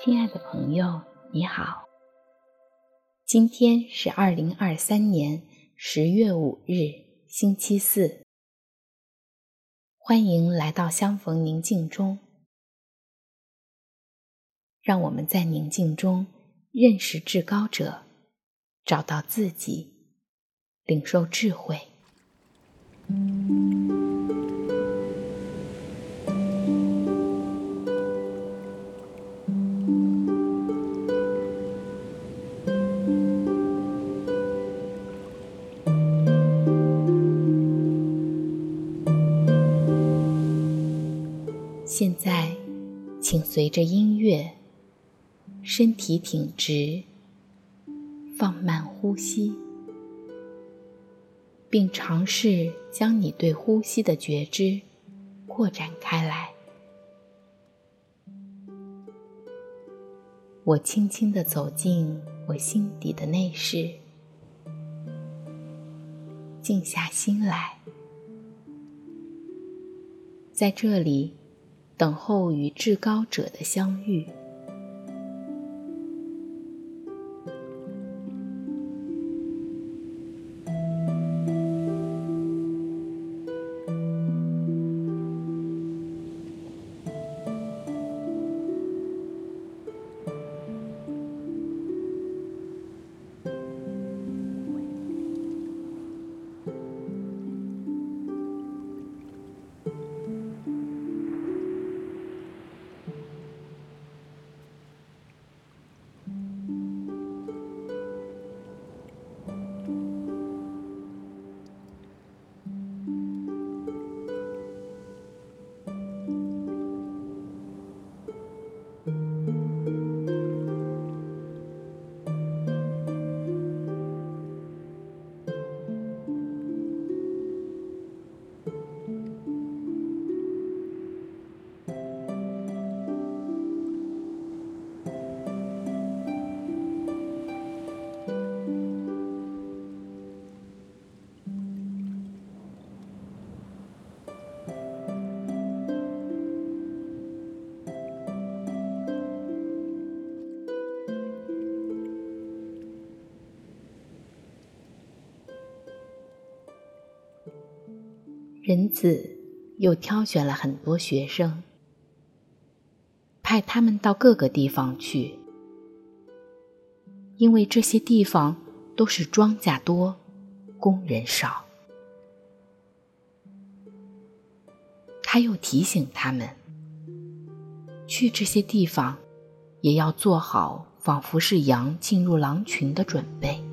亲爱的朋友，你好。今天是二零二三年十月五日，星期四。欢迎来到相逢宁静中，让我们在宁静中认识至高者，找到自己，领受智慧。现在，请随着音乐，身体挺直，放慢呼吸，并尝试将你对呼吸的觉知扩展开来。我轻轻地走进我心底的内室，静下心来，在这里。等候与至高者的相遇。人子又挑选了很多学生，派他们到各个地方去，因为这些地方都是庄稼多，工人少。他又提醒他们，去这些地方，也要做好仿佛是羊进入狼群的准备。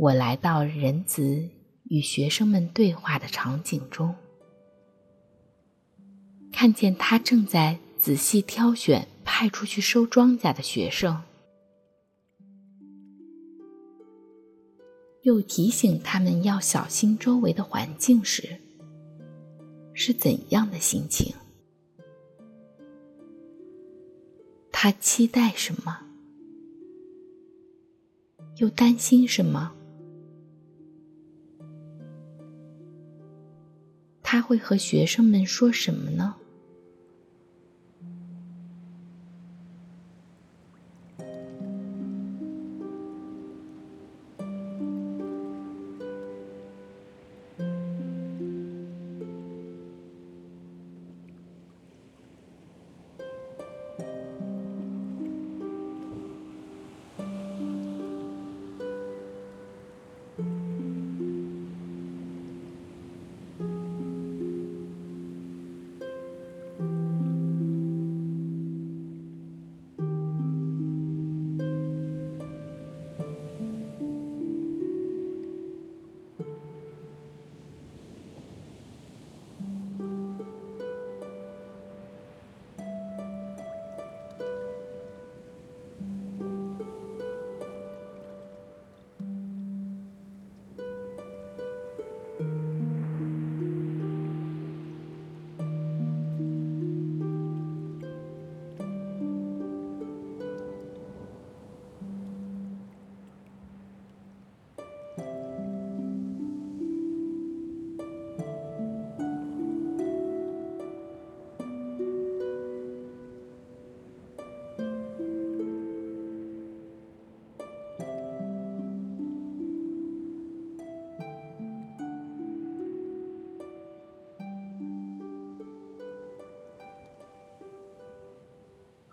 我来到人子与学生们对话的场景中，看见他正在仔细挑选派出去收庄稼的学生，又提醒他们要小心周围的环境时，是怎样的心情？他期待什么？又担心什么？他会和学生们说什么呢？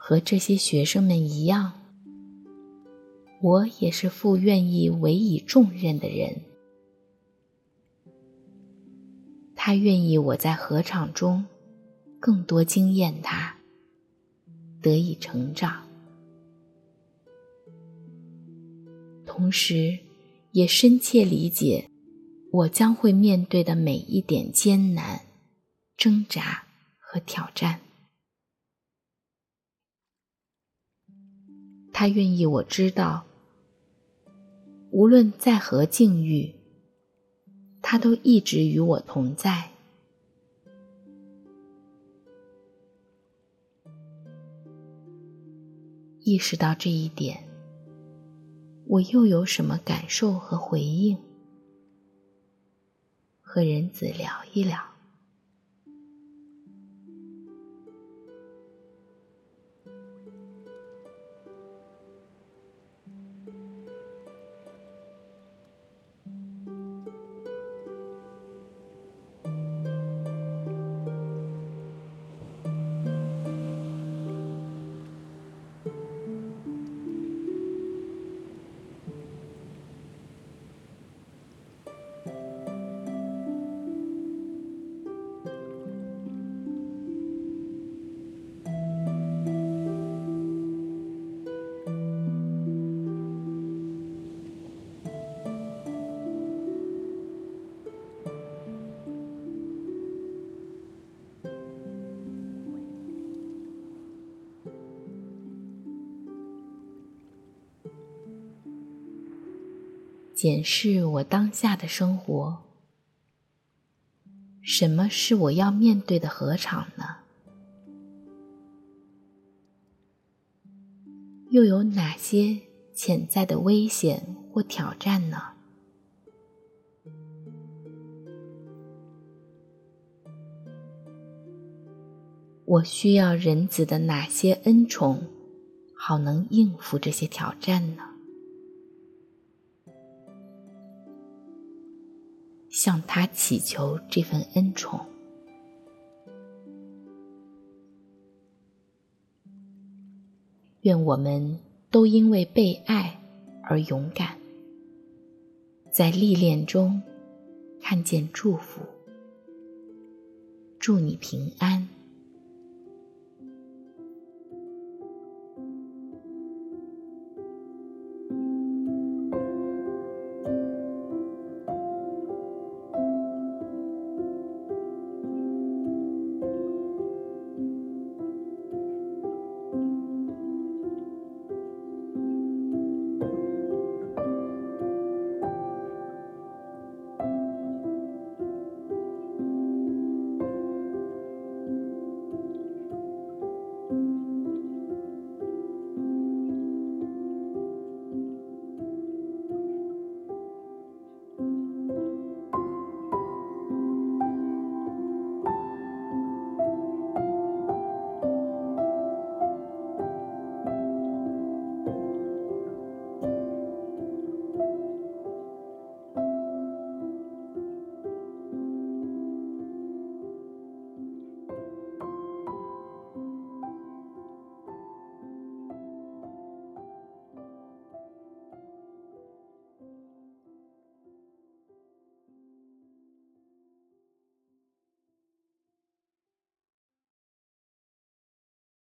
和这些学生们一样，我也是负愿意委以重任的人。他愿意我在合唱中更多惊艳他，得以成长，同时也深切理解我将会面对的每一点艰难、挣扎和挑战。他愿意我知道，无论在何境遇，他都一直与我同在。意识到这一点，我又有什么感受和回应？和人子聊一聊。检视我当下的生活，什么是我要面对的合场呢？又有哪些潜在的危险或挑战呢？我需要人子的哪些恩宠，好能应付这些挑战呢？向他祈求这份恩宠，愿我们都因为被爱而勇敢，在历练中看见祝福。祝你平安。